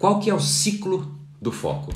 Qual que é o ciclo do foco?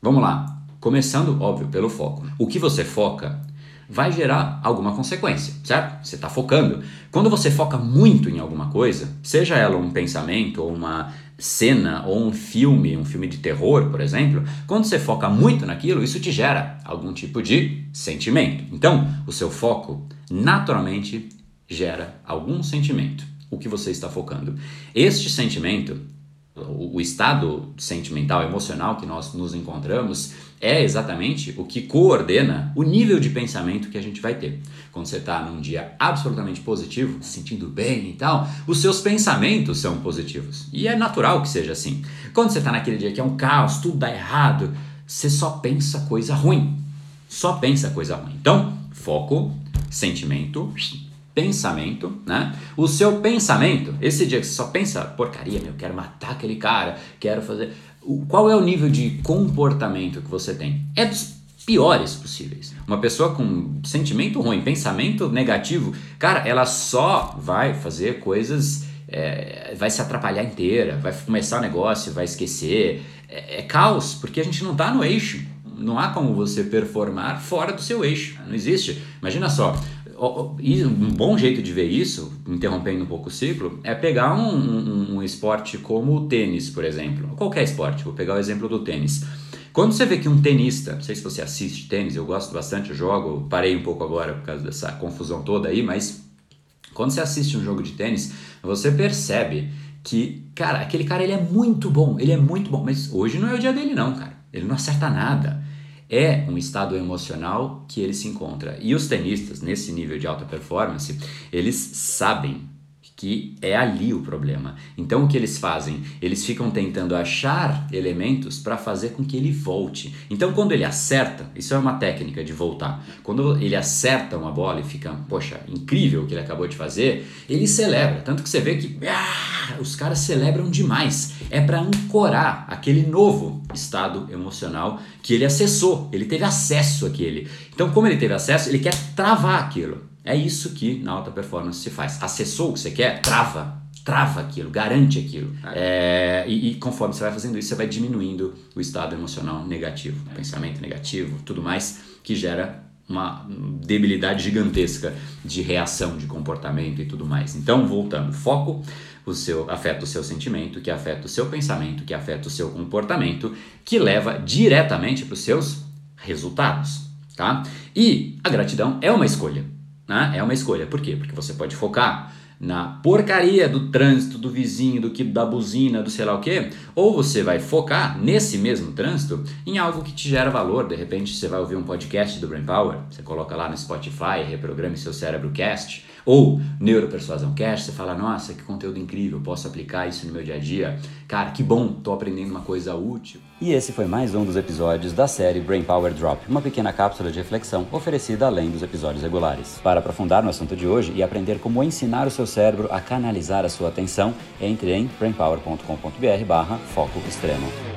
Vamos lá. Começando, óbvio, pelo foco. O que você foca vai gerar alguma consequência, certo? Você está focando. Quando você foca muito em alguma coisa, seja ela um pensamento ou uma cena ou um filme, um filme de terror, por exemplo, quando você foca muito naquilo, isso te gera algum tipo de sentimento. Então, o seu foco naturalmente gera algum sentimento, o que você está focando. Este sentimento, o estado sentimental, emocional que nós nos encontramos, é exatamente o que coordena o nível de pensamento que a gente vai ter. Quando você está num dia absolutamente positivo, se sentindo bem e tal, os seus pensamentos são positivos. E é natural que seja assim. Quando você está naquele dia que é um caos, tudo dá errado, você só pensa coisa ruim. Só pensa coisa ruim. Então, foco, sentimento, pensamento, né? O seu pensamento, esse dia que você só pensa porcaria, meu, quero matar aquele cara, quero fazer. Qual é o nível de comportamento que você tem? É dos piores possíveis. Uma pessoa com sentimento ruim, pensamento negativo, cara, ela só vai fazer coisas, é, vai se atrapalhar inteira, vai começar o negócio, vai esquecer. É, é caos, porque a gente não está no eixo. Não há como você performar fora do seu eixo. Não existe. Imagina só, um bom jeito de ver isso, interrompendo um pouco o ciclo, é pegar um, um, um, esporte como o tênis, por exemplo. Qualquer esporte, vou pegar o exemplo do tênis. Quando você vê que um tenista, não sei se você assiste tênis, eu gosto bastante, eu jogo, parei um pouco agora por causa dessa confusão toda aí, mas quando você assiste um jogo de tênis, você percebe que, cara, aquele cara ele é muito bom, ele é muito bom, mas hoje não é o dia dele não, cara. Ele não acerta nada é um estado emocional que ele se encontra. E os tenistas, nesse nível de alta performance, eles sabem que é ali o problema. Então o que eles fazem? Eles ficam tentando achar elementos para fazer com que ele volte. Então quando ele acerta, isso é uma técnica de voltar. Quando ele acerta uma bola e fica, poxa, incrível o que ele acabou de fazer, ele celebra. Tanto que você vê que ah, os caras celebram demais. É para ancorar aquele novo estado emocional que ele acessou. Ele teve acesso àquele. Então como ele teve acesso, ele quer travar aquilo. É isso que na alta performance se faz. Acessou o que você quer? Trava. Trava aquilo, garante aquilo. É, e, e, conforme você vai fazendo isso, você vai diminuindo o estado emocional negativo, o pensamento negativo, tudo mais, que gera uma debilidade gigantesca de reação, de comportamento e tudo mais. Então, voltando, foco o seu afeta o seu sentimento, que afeta o seu pensamento, que afeta o seu comportamento, que leva diretamente para os seus resultados, tá? E a gratidão é uma escolha. Né? É uma escolha. Por quê? Porque você pode focar na porcaria do trânsito, do vizinho, do que da buzina, do sei lá o quê, ou você vai focar nesse mesmo trânsito em algo que te gera valor. De repente você vai ouvir um podcast do Brain Power, você coloca lá no Spotify, reprograme seu cérebro cast ou Neuropersuasão Cash, você fala, nossa, que conteúdo incrível, posso aplicar isso no meu dia a dia. Cara, que bom, tô aprendendo uma coisa útil. E esse foi mais um dos episódios da série Brain Power Drop, uma pequena cápsula de reflexão oferecida além dos episódios regulares. Para aprofundar no assunto de hoje e aprender como ensinar o seu cérebro a canalizar a sua atenção, entre em brainpower.com.br barra foco extremo.